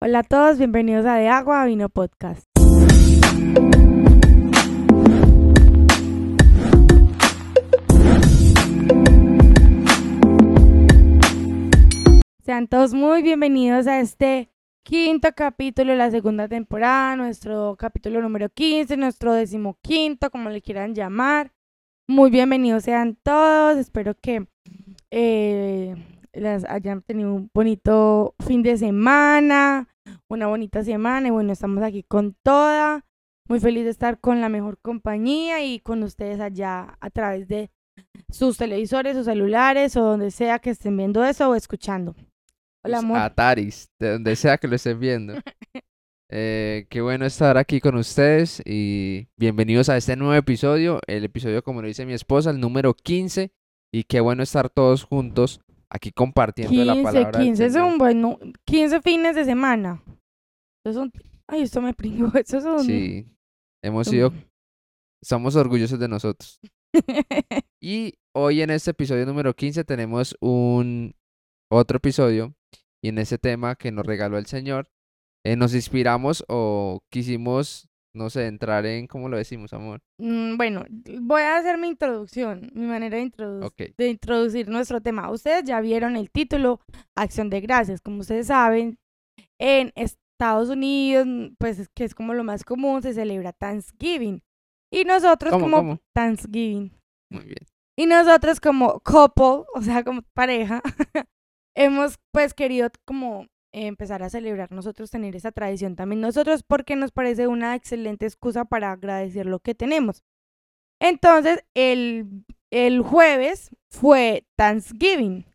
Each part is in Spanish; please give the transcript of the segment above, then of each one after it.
Hola a todos, bienvenidos a De Agua Vino Podcast. Sean todos muy bienvenidos a este quinto capítulo de la segunda temporada, nuestro capítulo número 15, nuestro decimoquinto, como le quieran llamar. Muy bienvenidos sean todos, espero que eh, las hayan tenido un bonito fin de semana, una bonita semana y bueno, estamos aquí con toda. Muy feliz de estar con la mejor compañía y con ustedes allá a través de sus televisores o celulares o donde sea que estén viendo eso o escuchando. Hola, Los amor. Ataris, de donde sea que lo estén viendo. Eh, qué bueno estar aquí con ustedes y bienvenidos a este nuevo episodio, el episodio como lo dice mi esposa, el número 15 y qué bueno estar todos juntos aquí compartiendo la 15, palabra del 15 Señor. son, bueno, 15 fines de semana. Son, ay, esto me pringó, esos son... Sí, hemos son- sido, estamos orgullosos de nosotros. Y hoy en este episodio número 15 tenemos un otro episodio y en ese tema que nos regaló el Señor, eh, nos inspiramos o quisimos, no sé, entrar en, ¿cómo lo decimos, amor? Mm, Bueno, voy a hacer mi introducción, mi manera de, introdu- de introducir nuestro tema. Ustedes ya vieron el título, Acción de Gracias. Como ustedes saben, en Estados Unidos, mm, pues es que es como lo más común, se celebra Thanksgiving. Y nosotros ¿Cómo, como cómo? Thanksgiving. Muy bien. Y nosotros como couple, o sea, como pareja, hemos pues querido como empezar a celebrar nosotros, tener esa tradición también nosotros, porque nos parece una excelente excusa para agradecer lo que tenemos. Entonces, el, el jueves fue Thanksgiving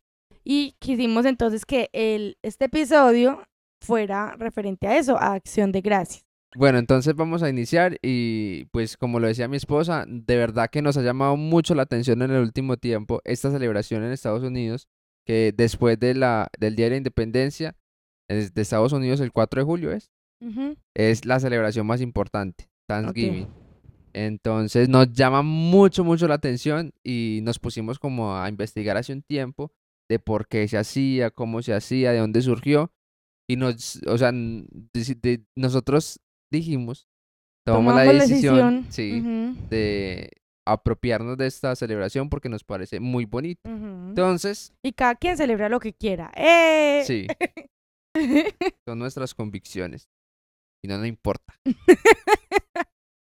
y quisimos entonces que el, este episodio fuera referente a eso, a acción de gracias. Bueno, entonces vamos a iniciar y pues como lo decía mi esposa, de verdad que nos ha llamado mucho la atención en el último tiempo esta celebración en Estados Unidos, que después de la, del Día de la Independencia de Estados Unidos el 4 de julio es, Ujú. es la celebración más importante, Thanksgiving. Entonces nos llama mucho, mucho la atención y nos pusimos como a investigar hace un tiempo de por qué se hacía, cómo se hacía, de dónde surgió. Y nos, o sea, deci- de- nosotros dijimos, tomamos la decisión, sí, Ujú, de apropiarnos de esta celebración porque nos parece muy bonito. ujú. Entonces, Y cada quien celebra lo que quiera. ¡Eh! sí, son nuestras convicciones y no nos importa.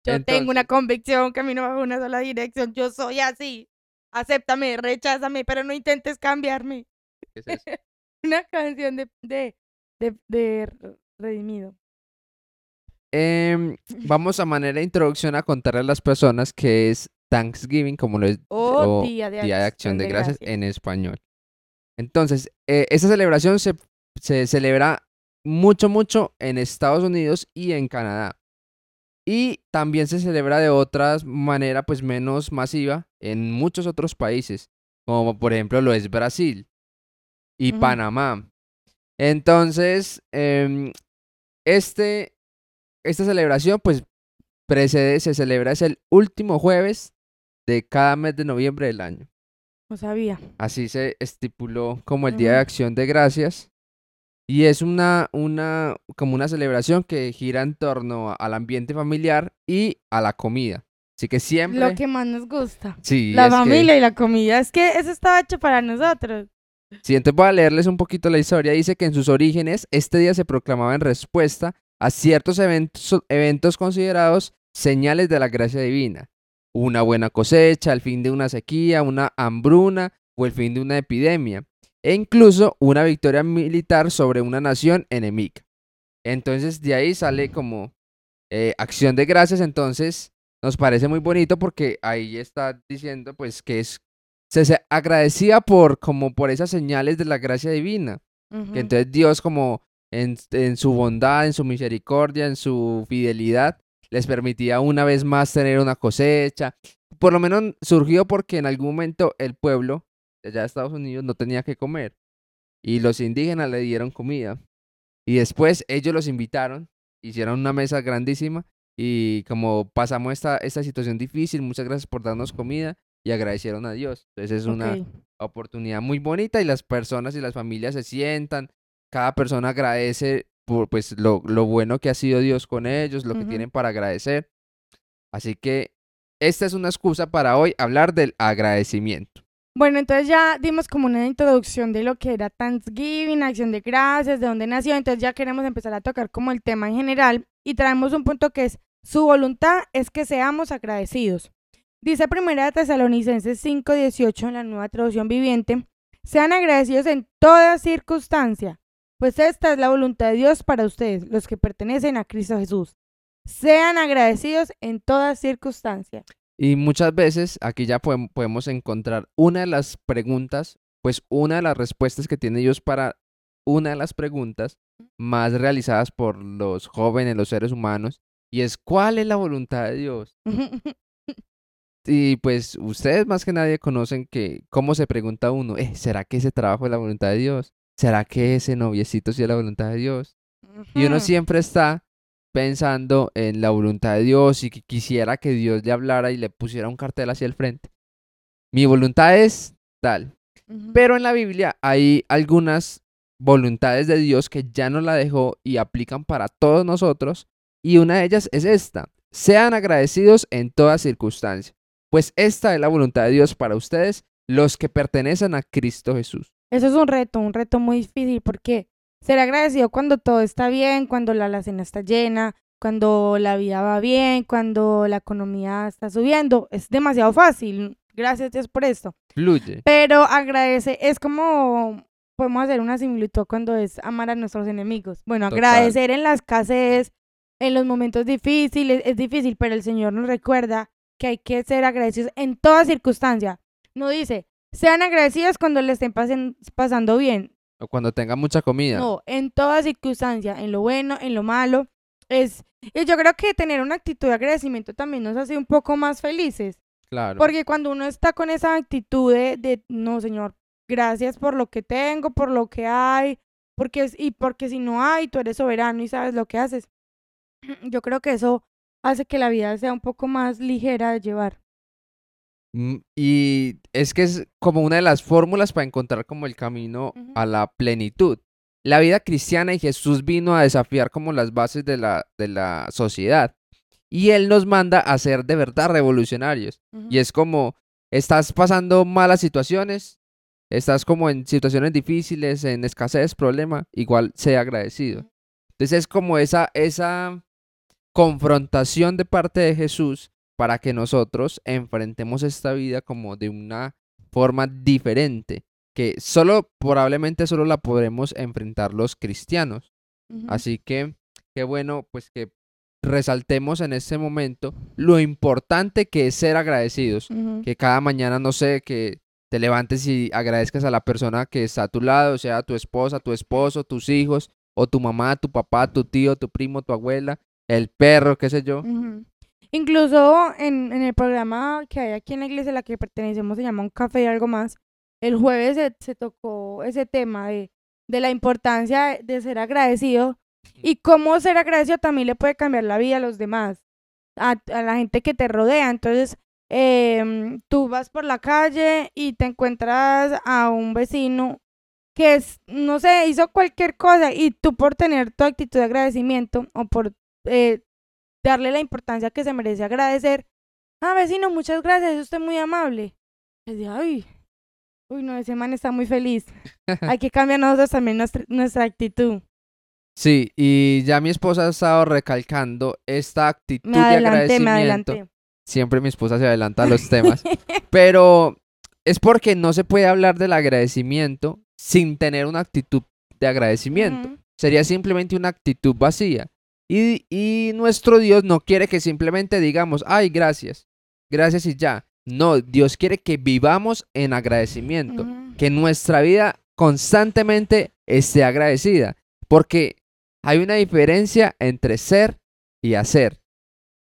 Yo tengo una convicción que a mí no me va una sola dirección. Yo soy así. Acéptame, recházame, pero no intentes cambiarme. ¿Qué es eso? Una canción de, de, de, de Redimido. Em, vamos a manera de introducción a contarle a las personas que es Thanksgiving, como lo es Oh, o Día de Día de Acción de Gracias Gracias. en español. Entonces, eh, esta celebración se, se celebra mucho, mucho en Estados Unidos y en Canadá. Y también se celebra de otra manera, pues menos masiva, en muchos otros países, como por ejemplo lo es Brasil y. Panamá. Entonces, em, este, esta celebración, pues precede, se celebra, es el último jueves de cada mes de noviembre del año. No sabía. Así se estipuló como el Día de. Acción de Gracias. Y es una, una, como una celebración que gira en torno al ambiente familiar y a la comida. Así que siempre. Lo que más nos gusta. Sí, la que- familia y la comida. Es que eso estaba hecho para nosotros. Sí, entonces voy a leerles un poquito la historia. Dice que en sus orígenes este día se proclamaba en respuesta a ciertos eventos, eventos considerados señales de la gracia divina. Una buena cosecha, el fin de una sequía, una hambruna o el fin de una epidemia. E incluso una victoria militar sobre una nación enemiga. Entonces de ahí sale como eh, acción de gracias. Entonces nos parece muy bonito porque ahí está diciendo pues que es se, se agradecía por como por esas señales de la gracia divina que entonces Dios como en, en su bondad en su misericordia en su fidelidad les permitía una vez más tener una cosecha por lo menos surgió porque en algún momento el pueblo allá de Estados Unidos no tenía que comer y los indígenas le dieron comida y después ellos los invitaron hicieron una mesa grandísima y como pasamos esta, esta situación difícil muchas gracias por darnos comida y agradecieron a Dios. Entonces es una oportunidad muy bonita y las personas y las familias se sientan, cada persona agradece por pues lo, lo bueno que ha sido Dios con ellos, lo que tienen para agradecer. Así que esta es una excusa para hoy hablar del agradecimiento. Bueno, entonces ya dimos como una introducción de lo que era Thanksgiving, acción de gracias, de dónde nació. Entonces ya queremos empezar a tocar como el tema en general y traemos un punto que es su voluntad es que seamos agradecidos. Dice Primera de Tesalonicenses 5:18 en la nueva traducción viviente, sean agradecidos en toda circunstancia, pues esta es la voluntad de Dios para ustedes, los que pertenecen a Cristo Jesús. Sean agradecidos en toda circunstancia. Y muchas veces aquí ya podem- podemos encontrar una de las preguntas, pues una de las respuestas que tiene Dios para una de las preguntas más realizadas por los jóvenes, los seres humanos, y es ¿cuál es la voluntad de Dios? Y pues ustedes más que nadie conocen que cómo se pregunta uno, eh, ¿será que ese trabajo es la voluntad de Dios? ¿Será que ese noviecito sí es la voluntad de Dios? Y uno siempre está pensando en la voluntad de Dios y que quisiera que Dios le hablara y le pusiera un cartel hacia el frente. Mi voluntad es tal. Pero en la Biblia hay algunas voluntades de Dios que ya nos la dejó y aplican para todos nosotros. Y una de ellas es esta. Sean agradecidos en toda circunstancia. Pues esta es la voluntad de Dios para ustedes, los que pertenecen a Cristo Jesús. Eso es un reto, un reto muy difícil porque ser agradecido cuando todo está bien, cuando la alacena está llena, cuando la vida va bien, cuando la economía está subiendo, es demasiado fácil. Gracias Dios por esto. Fluye. Pero agradece, es como podemos hacer una similitud cuando es amar a nuestros enemigos. Bueno, Total. agradecer en la escasez, en los momentos difíciles, es difícil, pero el Señor nos recuerda que hay que ser agradecidos en toda circunstancia. No dice, sean agradecidos cuando le estén pasen- pasando bien. O cuando tenga mucha comida. No, en toda circunstancia, en lo bueno, en lo malo. Es, y yo creo que tener una actitud de agradecimiento también nos hace un poco más felices. Claro. Porque cuando uno está con esa actitud de, de, no, Señor, gracias por lo que tengo, por lo que hay, porque es- y porque si no hay, tú eres soberano y sabes lo que haces. Yo creo que eso hace que la vida sea un poco más ligera de llevar. Mm, Y es que es como una de las fórmulas para encontrar como el camino a la plenitud. La vida cristiana y Jesús vino a desafiar como las bases de la, de la sociedad. Y Él nos manda a ser de verdad revolucionarios. Y es como, estás pasando malas situaciones, estás como en situaciones difíciles, en escasez, problema, igual sea agradecido. Entonces es como esa, esa confrontación de parte de Jesús para que nosotros enfrentemos esta vida como de una forma diferente, que solo, probablemente solo la podremos enfrentar los cristianos. Así que, qué bueno, pues que resaltemos en este momento lo importante que es ser agradecidos. Que cada mañana, no sé, que te levantes y agradezcas a la persona que está a tu lado, sea tu esposa, tu esposo, tus hijos, o tu mamá, tu papá, tu tío, tu primo, tu abuela, el perro, qué sé yo. Ujú. Incluso en, en el programa que hay aquí en la iglesia a la que pertenecemos, se llama Un Café y algo más, el jueves se, se tocó ese tema de, de la importancia de, de ser agradecido y cómo ser agradecido también le puede cambiar la vida a los demás, a, a la gente que te rodea. Entonces, em, tú vas por la calle y te encuentras a un vecino que es, no sé, hizo cualquier cosa y tú por tener tu actitud de agradecimiento o por eh, darle la importancia que se merece agradecer. Ah, vecino, muchas gracias, es usted muy amable. Y dice, ay, uy, no, ese man está muy feliz. Hay que cambiar nosotros también nuestra, nuestra actitud. Sí, y ya mi esposa ha estado recalcando esta actitud Me de adelanté, me agradecimiento. adelanté. Siempre mi esposa se adelanta a los temas. Pero es porque no se puede hablar del agradecimiento sin tener una actitud de agradecimiento. Sería simplemente una actitud vacía. Y, y nuestro Dios no quiere que simplemente digamos, ay, gracias, gracias y ya. No, Dios quiere que vivamos en agradecimiento, que nuestra vida constantemente esté agradecida, porque hay una diferencia entre ser y hacer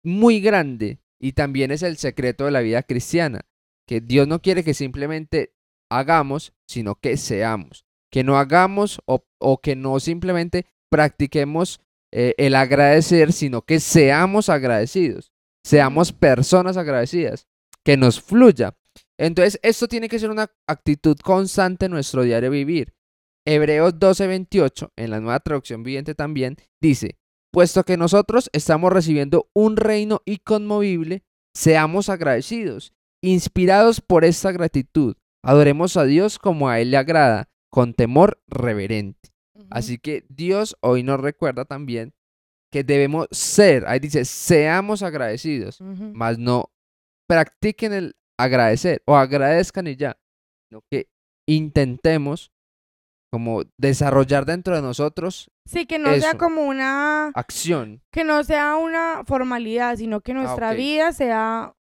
muy grande y también es el secreto de la vida cristiana, que Dios no quiere que simplemente hagamos, sino que seamos, que no hagamos o, o que no simplemente practiquemos eh, el agradecer, sino que seamos agradecidos, seamos personas agradecidas, que nos fluya. Entonces, esto tiene que ser una actitud constante en nuestro diario vivir. Hebreos 12:28, en la nueva traducción viviente también, dice, puesto que nosotros estamos recibiendo un reino inconmovible, seamos agradecidos, inspirados por esta gratitud, adoremos a Dios como a Él le agrada, con temor reverente. Así que Dios hoy nos recuerda también que debemos ser, ahí dice, seamos agradecidos, Ujú. más no practiquen el agradecer o agradezcan y ya, sino que intentemos como desarrollar dentro de nosotros Sí, que no sea como una, acción. que no sea una formalidad, sino que nuestra Ah, ok. vida sea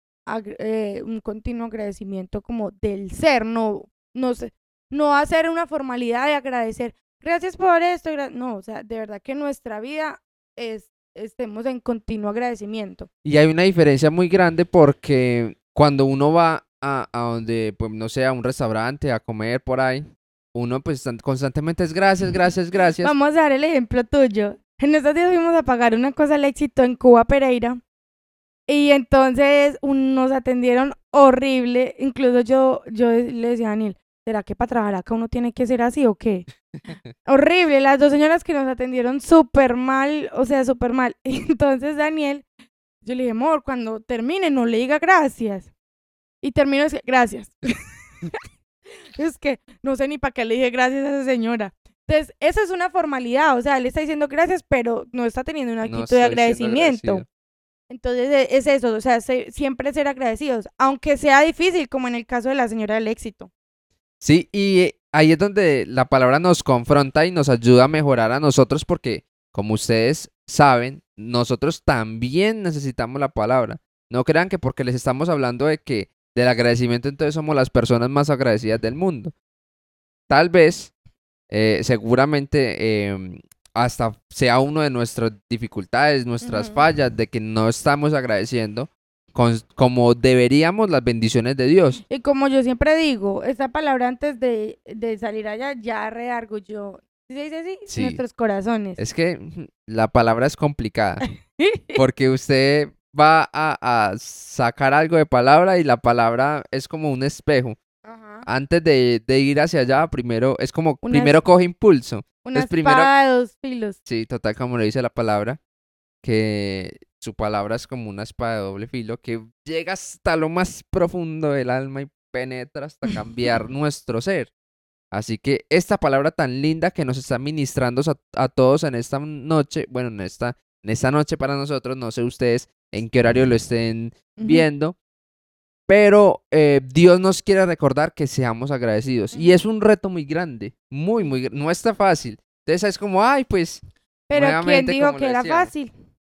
eh, un continuo agradecimiento como del ser, no, no no hacer una formalidad de agradecer. Gracias por esto, no, o sea, de verdad que nuestra vida es, estemos en continuo agradecimiento. Y hay una diferencia muy grande porque cuando uno va a, a donde, pues no sé, a un restaurante, a comer por ahí, uno pues tan- constantemente es gracias, gracias, gracias. Vamos a dar el ejemplo tuyo. En estos días fuimos a pagar una cosa al éxito en Cuba Pereira y entonces un- nos atendieron horrible. Incluso yo, yo le decía a Daniel, ¿será que para trabajar acá uno tiene que ser así o qué? horrible. Las dos señoras que nos atendieron súper mal, o sea, súper mal. Entonces Daniel, yo le dije, amor, cuando termine no le diga gracias. Y termino es que, gracias. es que no sé ni para qué le dije gracias a esa señora. Entonces, eso es una formalidad, o sea, él está diciendo gracias, pero no está teniendo una actitud de agradecimiento. Entonces, e- es eso, o sea, se- siempre ser agradecidos, aunque sea difícil, como en el caso de la señora del éxito. Sí, y eh, ahí es donde la palabra nos confronta y nos ayuda a mejorar a nosotros porque, como ustedes saben, nosotros también necesitamos la palabra. No crean que porque les estamos hablando de que del agradecimiento entonces somos las personas más agradecidas del mundo. Tal vez, eh, seguramente, em, hasta sea uno de nuestras dificultades, nuestras fallas, de que no estamos agradeciendo con- como deberíamos las bendiciones de Dios. Y como yo siempre digo, esta palabra antes de, de salir allá ya reargulló, ¿sí se dice así? Sí. Nuestros corazones. Es que la palabra es complicada. Porque usted va a, a sacar algo de palabra y la palabra es como un espejo. Ajá. Antes de, de ir hacia allá, primero es como, Una primero coge impulso. Una primero- espada de dos filos. Sí, total, como lo dice la palabra, que su palabra es como una espada de doble filo que llega hasta lo más profundo del alma y penetra hasta cambiar nuestro ser. Así que esta palabra tan linda que nos está ministrando a, a todos en esta noche, bueno, en esta, en esta noche para nosotros, no sé ustedes en qué horario lo estén viendo, pero eh, Dios nos quiere recordar que seamos agradecidos. Y es un reto muy grande, muy, muy, no está fácil. Entonces es como, ay, pues, Pero ¿quién dijo que era fácil?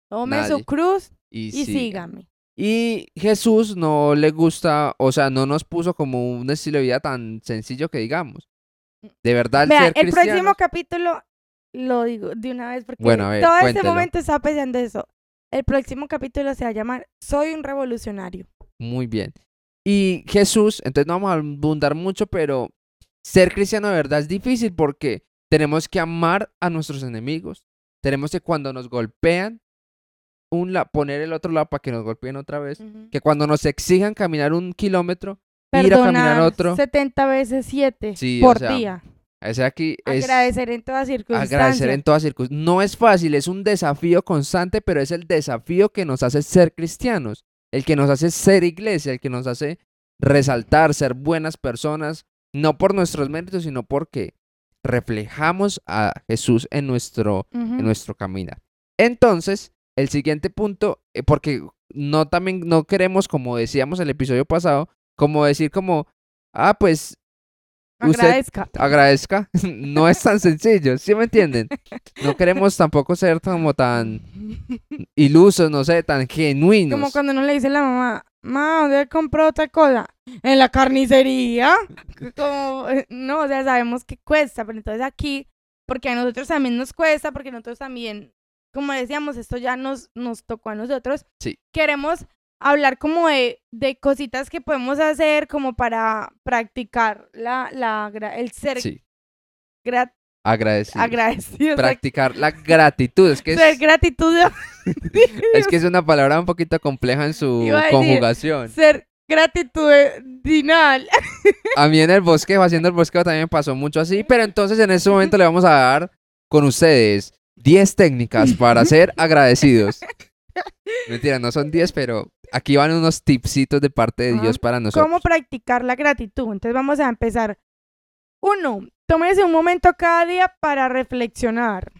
Tome Nadie. su cruz y, y sí. sígame. Y Jesús no le gusta, o sea, no nos puso como un estilo de vida tan sencillo que digamos. De verdad, el Vea, ser el próximo capítulo lo digo de una vez porque Bueno, a ver, todo este momento estaba pensando eso. El próximo capítulo se va a llamar Soy un revolucionario. Muy bien. Y Jesús, entonces no vamos a abundar mucho, pero ser cristiano de verdad es difícil porque tenemos que amar a nuestros enemigos. Tenemos que cuando nos golpean, un la poner el otro lado para que nos golpeen otra vez. Que cuando nos exijan caminar un kilómetro, ir a caminar otro. 70 veces 7 Sí, o por sea, día. Ese aquí es Agradecer en todas circunstancias. agradecer en todas circunstancias. No es fácil, es un desafío constante, pero es el desafío que nos hace ser cristianos, el que nos hace ser iglesia, el que nos hace resaltar, ser buenas personas, no por nuestros méritos, sino porque reflejamos a Jesús en nuestro, Ujú. en nuestro caminar. Entonces, el siguiente punto, eh, porque no también no queremos, como decíamos el episodio pasado, como decir como, ah, pues usted Agradezca. agradezca, no es tan sencillo, ¿sí me entienden? No queremos tampoco ser como tan ilusos, no sé, tan genuinos. Como cuando uno le dice a la mamá, ma, ¿dónde compró otra cosa? En la carnicería. Como, eh, no, o sea, sabemos que cuesta, pero entonces aquí, porque a nosotros también nos cuesta, porque nosotros también, como decíamos, esto ya nos, nos tocó a nosotros. Sí. Queremos hablar como de, de cositas que podemos hacer como para practicar la, la, el ser Sí, gra- agradecido. agradecido. Practicar la gratitud, es que ser es, gratitud. es que es una palabra un poquito compleja en su decir, conjugación. ser Gratitudinal. A mí en el bosqueo, haciendo el bosqueo también pasó mucho así, pero entonces en este momento le vamos a dar con ustedes 10 técnicas para ser agradecidos. Mentira, no son 10, pero aquí van unos tipsitos de parte de. Dios para nosotros. ¿Cómo practicar la gratitud? Entonces vamos a empezar. Uno, tómese un momento cada día para reflexionar.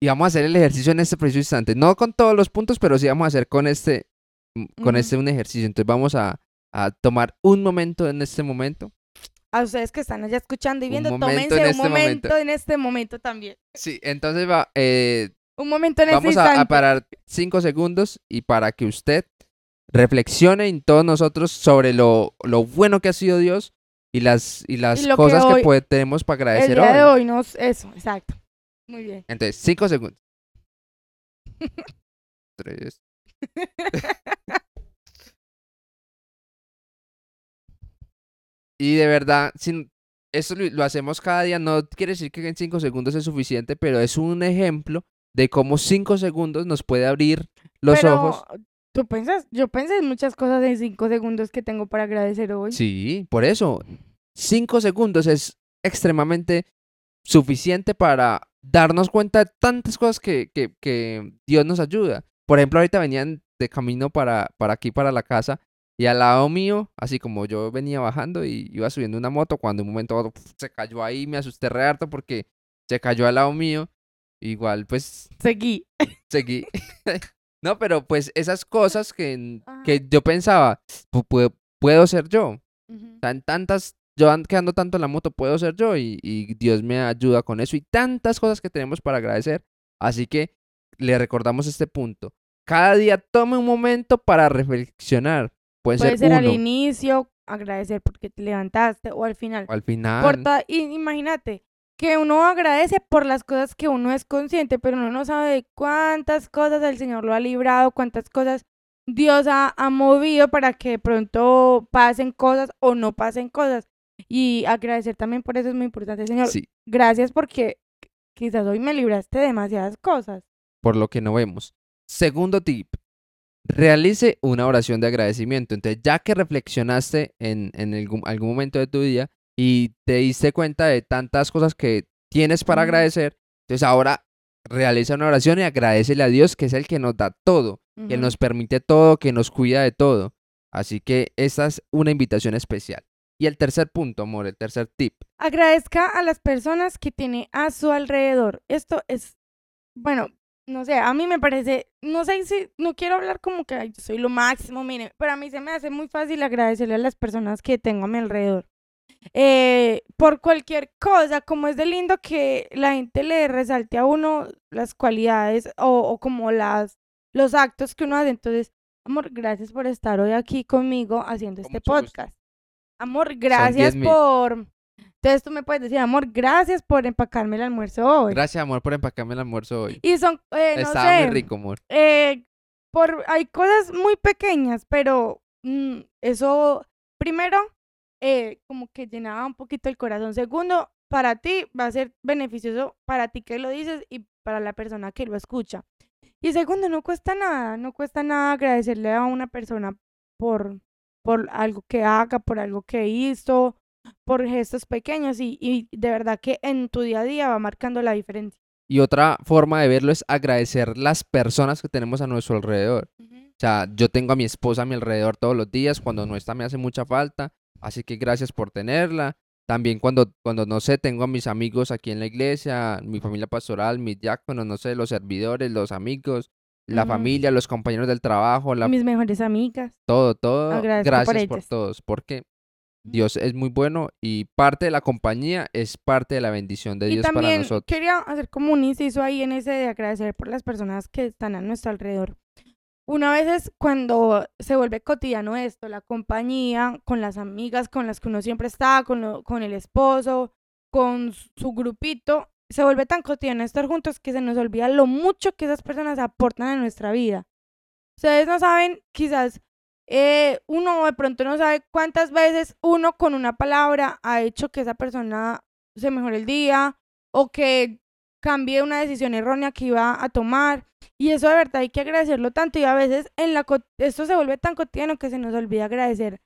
Y vamos a hacer el ejercicio en este preciso instante. No con todos los puntos, pero sí vamos a hacer con este, mm, con este un ejercicio. Entonces vamos a, a tomar un momento en este momento. A ustedes que están allá escuchando y Un viendo, momento tómense en un este momento momento. en este momento también. Sí, entonces va, eh, Un momento en vamos este a, a parar cinco segundos y para que usted reflexione en todos nosotros sobre lo, lo bueno que ha sido Dios y las, y las que cosas que, hoy- puede- tenemos para El agradecer día de hoy. hoy nos... Eso, exacto. Muy bien. Entonces, cinco segundos. Tres. Y de verdad, sin, esto lo, hacemos cada día, no quiere decir que en cinco segundos es suficiente, pero es un ejemplo de cómo cinco segundos nos puede abrir los Pero, ojos. ¿Tú piensas? Yo pensé en muchas cosas en cinco segundos que tengo para agradecer hoy. Sí, por eso. Cinco segundos es extremadamente suficiente para darnos cuenta de tantas cosas que, que, que Dios nos ayuda. Por ejemplo, ahorita venían de camino para, para aquí, para la casa, y al lado mío, así como yo venía bajando y iba subiendo una moto, cuando en un momento se cayó ahí, me asusté re harto porque se cayó al lado mío. Igual, pues, Seguí. seguí. no, pero pues esas cosas que, que yo pensaba, "Pu- puedo, puedo ser yo. Ujú. Tan, tantas, yo ando quedando tanto en la moto, puedo ser yo y, y Dios me ayuda con eso y tantas cosas que tenemos para agradecer. Así que le recordamos este punto. Cada día tome un momento para reflexionar. Puede, Puede ser ser al inicio, agradecer porque te levantaste, o al final. o al final. Por imagínate que uno agradece por las cosas que uno es consciente, pero uno no sabe de cuántas cosas el Señor lo ha librado, cuántas cosas Dios ha, ha movido para que de pronto pasen cosas o no pasen cosas. Y agradecer también por eso es muy importante, Señor. Sí, Gracias porque quizás hoy me libraste de demasiadas cosas. por lo que no vemos. Segundo tip. Realice una oración de agradecimiento. Entonces, ya que reflexionaste en, en algún, algún momento de tu día y te diste cuenta de tantas cosas que tienes para agradecer, entonces ahora realiza una oración y agradecele a Dios, que es el que nos da todo, que nos permite todo, que nos cuida de todo. Así que esta es una invitación especial. Y el tercer punto, amor, el tercer tip. Agradezca a las personas que tiene a su alrededor. Esto es, bueno, no sé, a mí me parece, no sé si, no quiero hablar como que "Ay, yo soy lo máximo, mire, pero a mí se me hace muy fácil agradecerle a las personas que tengo a mi alrededor. Eh, por cualquier cosa, como es de lindo que la gente le resalte a uno las cualidades o, o como las, los actos que uno hace. Entonces, amor, gracias por estar hoy aquí conmigo haciendo Con este gusto. podcast. Amor, gracias 10.000. por... Entonces tú me puedes decir, amor, gracias por empacarme el almuerzo hoy. Gracias, amor, por empacarme el almuerzo hoy. Y son, eh, no Estaba sé, muy rico, amor. eh, por, hay cosas muy pequeñas, pero mm, eso, primero, eh, como que llenaba un poquito el corazón. Segundo, para ti va a ser beneficioso, para ti que lo dices y para la persona que lo escucha. Y segundo, no cuesta nada, no cuesta nada agradecerle a una persona por, por algo que haga, por algo que hizo, por gestos pequeños y, y de verdad que en tu día a día va marcando la diferencia. Y otra forma de verlo es agradecer las personas que tenemos a nuestro alrededor. O sea, yo tengo a mi esposa a mi alrededor todos los días, cuando no está me hace mucha falta, así que gracias por tenerla. También cuando, cuando no sé, tengo a mis amigos aquí en la iglesia, mi familia pastoral, mis diáconos, no sé, los servidores, los amigos, la familia, los compañeros del trabajo, la, Mis mejores amigas. todo, todo. Agradezco por Gracias por ellas. todos, porque Dios es muy bueno y parte de la compañía es parte de la bendición de Y Dios para nosotros. quería hacer como un inciso ahí en ese de agradecer por las personas que están a nuestro alrededor. Una vez es cuando se vuelve cotidiano esto, la compañía con las amigas con las que uno siempre está, con, lo- con el esposo, con su grupito, se vuelve tan cotidiano estar juntos que se nos olvida lo mucho que esas personas aportan a nuestra vida. Ustedes no saben, quizás eh, uno de pronto no sabe cuántas veces uno con una palabra ha hecho que esa persona se mejore el día o que cambié una decisión errónea que iba a tomar. Y eso de verdad hay que agradecerlo tanto y a veces en la esto se vuelve tan cotidiano que se nos olvida agradecer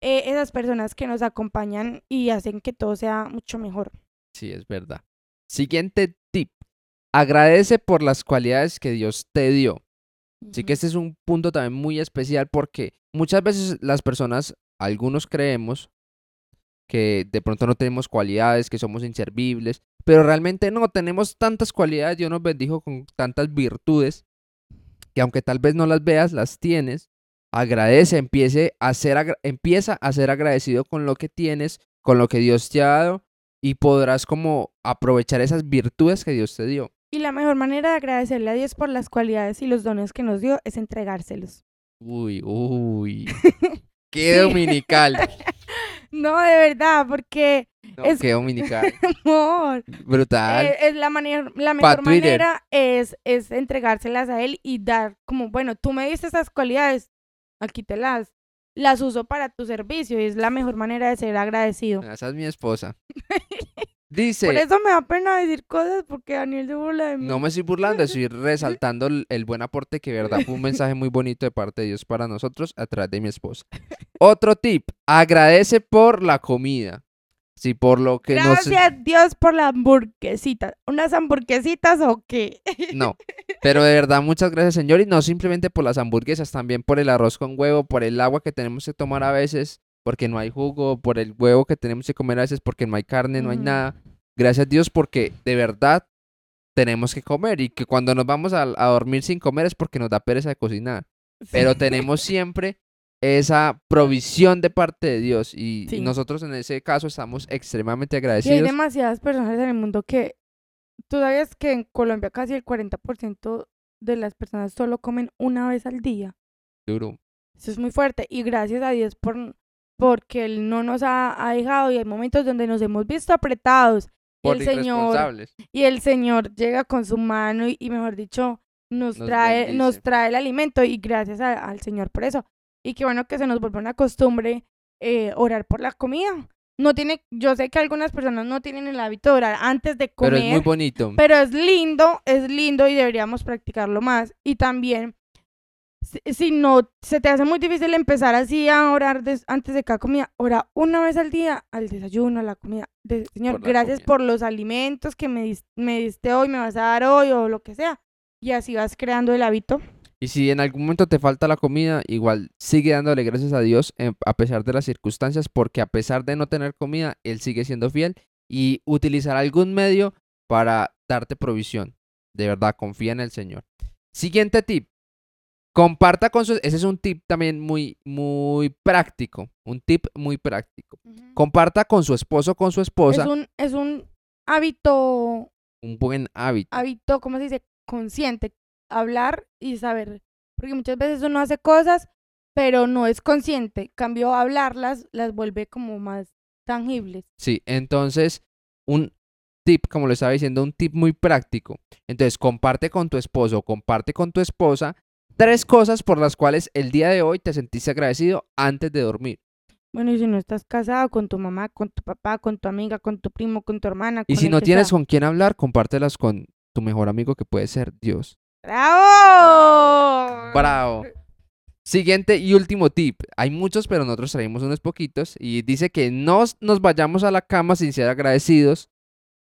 eh, esas personas que nos acompañan y hacen que todo sea mucho mejor. Sí, es verdad. Siguiente tip. Agradece por las cualidades que Dios te dio. Así que este es un punto también muy especial porque muchas veces las personas, algunos creemos que de pronto no tenemos cualidades, que somos inservibles, pero realmente no, tenemos tantas cualidades, Dios nos bendijo con tantas virtudes, que aunque tal vez no las veas, las tienes. Agradece, empiece a ser empieza a ser agradecido con lo que tienes, con lo que Dios te ha dado, y podrás como aprovechar esas virtudes que Dios te dio. Y la mejor manera de agradecerle a Dios por las cualidades y los dones que nos dio es entregárselos. Uy, uy. Qué dominical. No, de verdad, porque, No, Es- Qué dominical. amor, Brutal. eh, es la, manera, la mejor manera es, es entregárselas a Él y dar como, bueno, tú me diste esas cualidades, aquí te las, las uso para tu servicio y es la mejor manera de ser agradecido. Esa es mi esposa. Dice, Por eso me da pena decir cosas porque Daniel se burla de mí. no me estoy burlando, estoy resaltando el, el buen aporte que de verdad fue un mensaje muy bonito de parte de Dios para nosotros a través de mi esposa. Otro tip, agradece por la comida. Sí, por lo que nos... Gracias Dios por la hamburguesita. ¿Unas hamburguesitas o qué? No, pero de verdad muchas gracias Señor y no simplemente por las hamburguesas, también por el arroz con huevo, por el agua que tenemos que tomar a veces porque no hay jugo, por el huevo que tenemos que comer a veces porque no hay carne, no hay nada. Gracias Dios porque de verdad tenemos que comer y que cuando nos vamos a, a dormir sin comer es porque nos da pereza de cocinar. Pero tenemos siempre esa provisión de parte de Dios y, nosotros en ese caso estamos extremadamente Y hay agradecidos. demasiadas personas en el mundo que... Tú sabes que en Colombia casi el 40% de las personas solo comen una vez al día. Duro. Eso es muy fuerte. Y gracias a Dios por porque Él no nos ha, ha dejado y hay momentos donde nos hemos visto apretados. Y Por el Señor, y el Señor llega con su mano y, y mejor dicho, nos, Nos trae, bendice. nos trae el alimento y gracias a- al Señor por eso. Y qué bueno que se nos vuelva una costumbre eh, orar por la comida. No tiene, yo sé que algunas personas no tienen el hábito de orar antes de comer. Pero es muy bonito. Pero es lindo, es lindo y deberíamos practicarlo más. Y también, si, no se te hace muy difícil empezar así a orar des- antes de cada comida, ora una vez al día, al desayuno, a la comida. De- Señor, Por la gracias comida. por los alimentos que me, dis- me diste hoy, me vas a dar hoy o lo que sea. Y así vas creando el hábito. Y si en algún momento te falta la comida, igual sigue dándole gracias a Dios em, a pesar de las circunstancias, porque a pesar de no tener comida, Él sigue siendo fiel y utilizará algún medio para darte provisión. De verdad, confía en el Señor. Siguiente tip. Comparta con su... Ese es un tip también muy, muy práctico. Un tip muy práctico. Comparta con su esposo o con su esposa Es un, es un hábito, un buen hábito. hábito, ¿cómo se dice? Consciente. Hablar y saber. Porque muchas veces uno hace cosas, pero no es consciente. Cambio, hablarlas las vuelve como más tangibles. Sí, entonces un tip, como lo estaba diciendo, un tip muy práctico. Entonces, comparte con tu esposo o comparte con tu esposa tres cosas por las cuales el día de hoy te sentiste agradecido antes de dormir. Bueno, y si no estás casado con tu mamá, con tu papá, con tu amiga, con tu primo, con tu hermana. Y con si no tienes sea. con quién hablar, compártelas con tu mejor amigo que puede ser Dios. ¡Bravo! Bravo. Siguiente y último tip. Hay muchos, pero nosotros traemos unos poquitos. Y dice que no nos vayamos a la cama sin ser agradecidos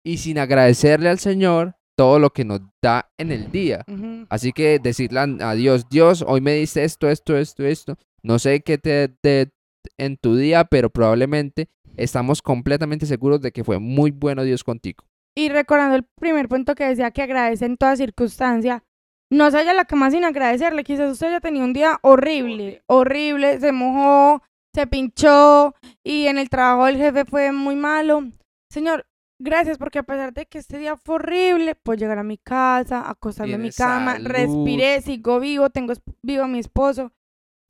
y sin agradecerle al Señor todo lo que nos da en el día. Así que decirle a Dios, Dios, hoy me diste esto, esto, esto, esto. No sé qué te, te- en tu día, pero probablemente estamos completamente seguros de que fue muy bueno Dios contigo. Y recordando el primer punto que decía que agradece en toda circunstancia, no se vaya a la cama sin agradecerle. Quizás usted ya tenía un día horrible, horrible, se mojó, se pinchó y en el trabajo el jefe fue muy malo. Señor, gracias porque a pesar de que este día fue horrible, puedo llegar a mi casa, acostarme en mi cama, salud. respiré, sigo vivo, tengo vivo a mi esposo.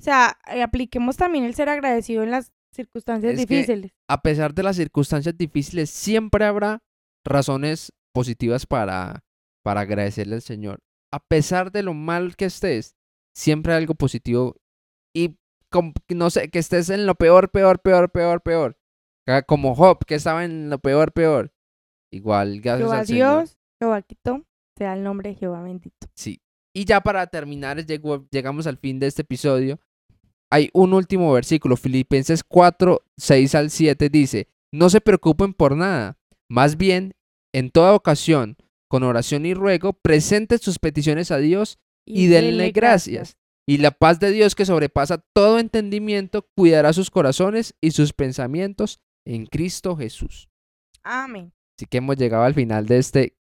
O sea, eh, apliquemos también el ser agradecido en las circunstancias Es difíciles. A pesar de las circunstancias difíciles, siempre habrá razones positivas para, para agradecerle al Señor. A pesar de lo mal que estés, siempre hay algo positivo. Y no sé, que estés en lo peor, peor, peor, peor, peor. Como Job, que estaba en lo peor, peor. Igual, gracias Señor. Dios Jehová quitó, sea el nombre de Jehová bendito. Sí. Y ya para terminar, llegó- llegamos al fin de este episodio. Hay un último versículo, Filipenses 4, 6 al 7 dice, no se preocupen por nada, más bien, en toda ocasión, con oración y ruego, presenten sus peticiones a Dios y denle gracias. Y la paz de Dios que sobrepasa todo entendimiento cuidará sus corazones y sus pensamientos en Cristo Jesús. Amén. Así que hemos llegado al final de este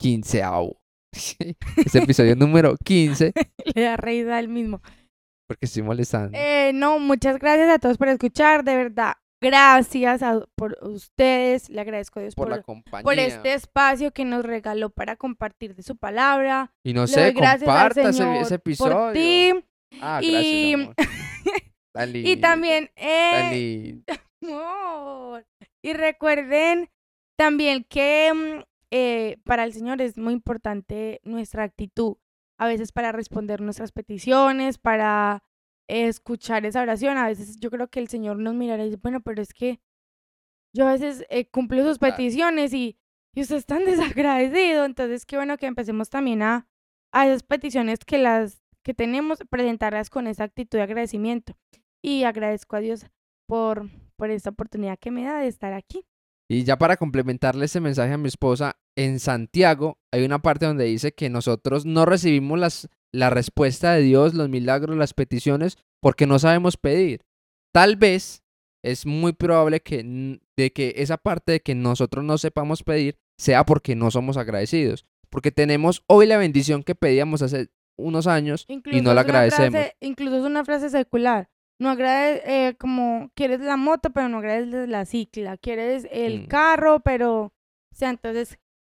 quinceavo. este episodio número 15, Le da risa al mismo. porque estoy molestando. Eh, no, muchas gracias a todos por escuchar, de verdad. Gracias a, por ustedes, le agradezco a Dios por por, la compañía. por este espacio que nos regaló para compartir de su palabra. y no Le sé, comparta ese, episodio. por ti. Ah, y- gracias, amor. Tan y también, eh, amor. Y recuerden también que mm, eh, para el Señor es muy importante nuestra actitud. A veces para responder nuestras peticiones, para escuchar esa oración. A veces yo creo que el Señor nos mirará y dice, bueno, pero es que yo a veces eh, cumplo sus peticiones y, y usted es tan desagradecido. Entonces, qué bueno que empecemos también a, a esas peticiones que las que tenemos, presentarlas con esa actitud de agradecimiento. Y agradezco a Dios por, por esta oportunidad que me da de estar aquí. Y ya para complementarle ese mensaje a mi esposa, en Santiago hay una parte donde dice que nosotros no recibimos las, la respuesta de Dios, los milagros, las peticiones, porque no sabemos pedir. Tal vez es muy probable que, de que esa parte de que nosotros no sepamos pedir sea porque no somos agradecidos. Porque tenemos hoy la bendición que pedíamos hace unos años Incluso y no la agradecemos. frase- incluso es una frase secular. No agrade, eh, como quieres la moto, pero no agradeces la cicla. Quieres el Mm. carro, pero, o sea, entonces,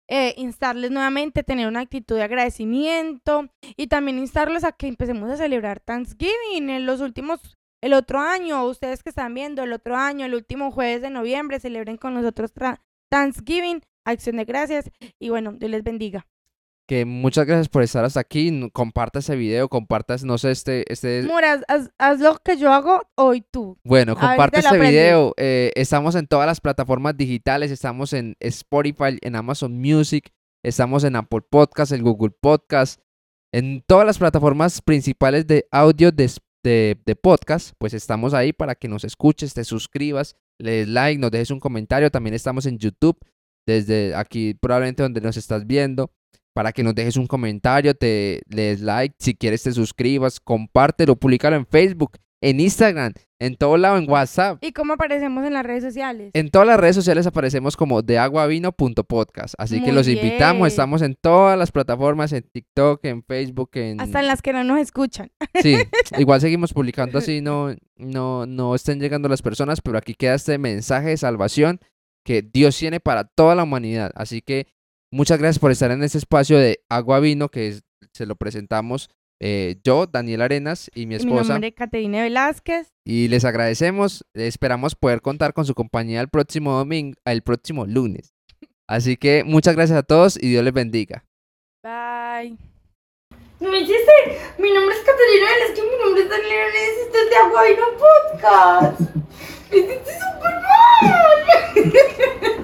eh, instarles nuevamente, tener una actitud de agradecimiento y también instarlos a que empecemos a celebrar Thanksgiving en los últimos, el otro año, ustedes que están viendo, el otro año, el último jueves de noviembre, celebren con nosotros Thanksgiving, acción de gracias y bueno, Dios les bendiga. Que muchas gracias por estar hasta aquí. Comparta ese video, compartas, no sé, este, este, Mora, haz, haz lo que yo hago hoy tú. Bueno, comparte este aprendí. video. eh, estamos en todas las plataformas digitales. Estamos en Spotify, en Amazon Music. Estamos en Apple Podcast, en Google Podcast. En todas las plataformas principales de audio de, de, de podcast. Pues estamos ahí para que nos escuches, te suscribas, le des like, nos dejes un comentario. También estamos en YouTube. Desde aquí, probablemente donde nos estás viendo. Para que nos dejes un comentario, te le des like. Si quieres, te suscribas. Compártelo, públicalo en Facebook, en Instagram, en todo lado, en WhatsApp. ¿Y cómo aparecemos en las redes sociales? En todas las redes sociales aparecemos como deaguavino.podcast. Así que los invitamos. Estamos en todas las plataformas, en TikTok, en Facebook, en... Hasta en las que no nos escuchan. Sí, igual seguimos publicando así, no, no, no estén llegando las personas, pero aquí queda este mensaje de salvación que Dios tiene para toda la humanidad. Así que muchas gracias por estar en este espacio de Agua Vino que es- se lo presentamos eh, yo, Daniel Arenas y mi Mi esposa. nombre es Caterina Velázquez. Y les agradecemos. Esperamos poder contar con su compañía el próximo domingo, el próximo lunes. Así que muchas gracias a todos y Dios les bendiga. Bye. ¿Me hiciste? Mi nombre es Caterina Velázquez, mi nombre es Daniel Arenas y esto es de Agua Vino Podcast. ¡Me hiciste súper mal!